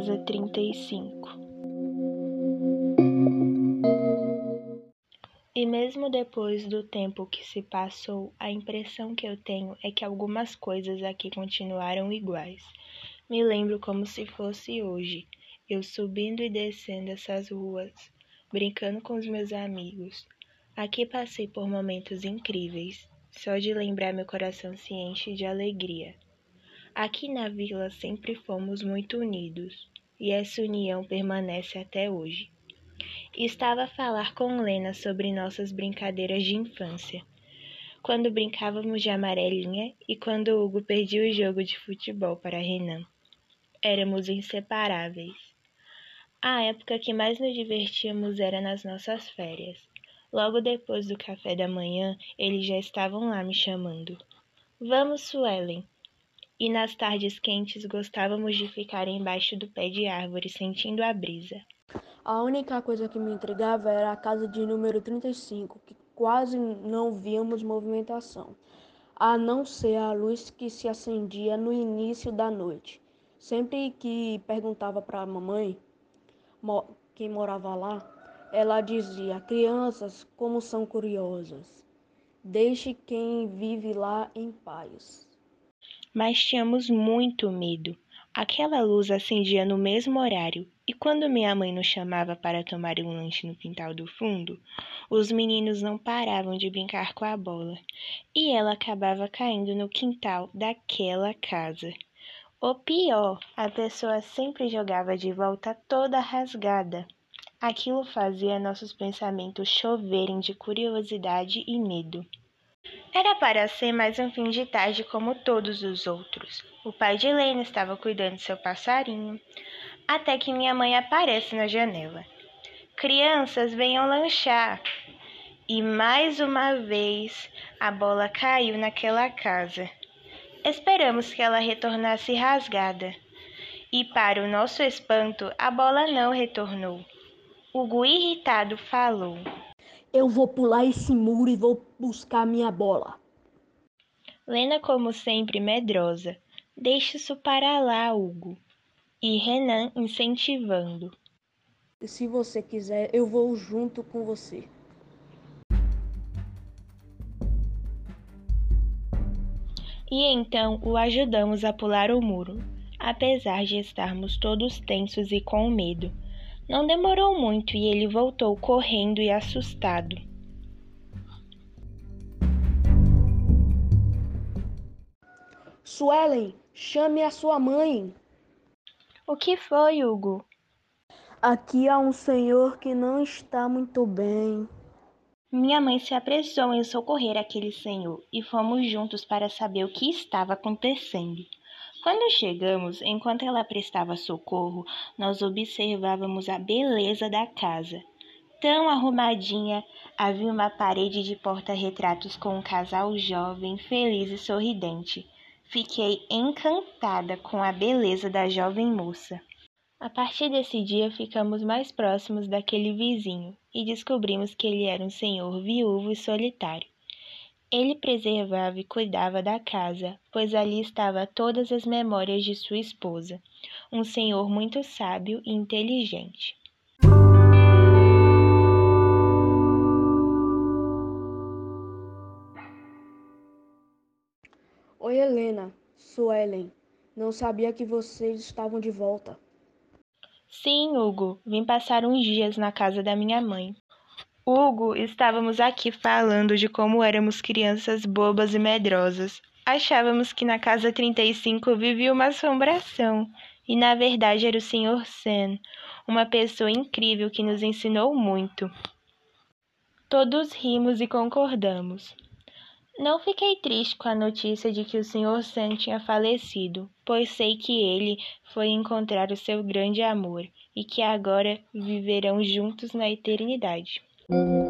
casa 35. E mesmo depois do tempo que se passou, a impressão que eu tenho é que algumas coisas aqui continuaram iguais. Me lembro como se fosse hoje, eu subindo e descendo essas ruas, brincando com os meus amigos. Aqui passei por momentos incríveis, só de lembrar meu coração se enche de alegria. Aqui na vila sempre fomos muito unidos, e essa união permanece até hoje. Estava a falar com Lena sobre nossas brincadeiras de infância. Quando brincávamos de amarelinha e quando Hugo perdia o jogo de futebol para Renan. Éramos inseparáveis. A época que mais nos divertíamos era nas nossas férias. Logo depois do café da manhã, eles já estavam lá me chamando. Vamos, Suelen, e nas tardes quentes gostávamos de ficar embaixo do pé de árvore sentindo a brisa. A única coisa que me intrigava era a casa de número 35, que quase não víamos movimentação, a não ser a luz que se acendia no início da noite. Sempre que perguntava para a mamãe quem morava lá, ela dizia: Crianças, como são curiosas. Deixe quem vive lá em paz mas tínhamos muito medo. Aquela luz acendia no mesmo horário, e quando minha mãe nos chamava para tomar um lanche no quintal do fundo, os meninos não paravam de brincar com a bola, e ela acabava caindo no quintal daquela casa. O pior, a pessoa sempre jogava de volta toda rasgada. Aquilo fazia nossos pensamentos choverem de curiosidade e medo. Era para ser mais um fim de tarde como todos os outros. O pai de Helena estava cuidando de seu passarinho, até que minha mãe aparece na janela. Crianças, venham lanchar! E mais uma vez a bola caiu naquela casa. Esperamos que ela retornasse rasgada. E, para o nosso espanto, a bola não retornou. Hugo, irritado, falou. Eu vou pular esse muro e vou buscar minha bola. Lena, como sempre, medrosa. Deixa isso para lá, Hugo. E Renan incentivando. Se você quiser, eu vou junto com você. E então o ajudamos a pular o muro, apesar de estarmos todos tensos e com medo. Não demorou muito e ele voltou correndo e assustado. Suelen, chame a sua mãe. O que foi, Hugo? Aqui há um senhor que não está muito bem. Minha mãe se apressou em socorrer aquele senhor e fomos juntos para saber o que estava acontecendo. Quando chegamos, enquanto ela prestava socorro, nós observávamos a beleza da casa. Tão arrumadinha, havia uma parede de porta-retratos com um casal jovem, feliz e sorridente. Fiquei encantada com a beleza da jovem moça. A partir desse dia, ficamos mais próximos daquele vizinho e descobrimos que ele era um senhor viúvo e solitário. Ele preservava e cuidava da casa, pois ali estavam todas as memórias de sua esposa, um senhor muito sábio e inteligente. Oi, Helena, sou Ellen. Não sabia que vocês estavam de volta. Sim, Hugo. Vim passar uns dias na casa da minha mãe. Hugo, estávamos aqui falando de como éramos crianças bobas e medrosas. Achávamos que na casa 35 vivia uma assombração, e na verdade era o Sr. Sen, uma pessoa incrível que nos ensinou muito. Todos rimos e concordamos. Não fiquei triste com a notícia de que o Sr. Sen tinha falecido, pois sei que ele foi encontrar o seu grande amor e que agora viverão juntos na eternidade. Mm-hmm.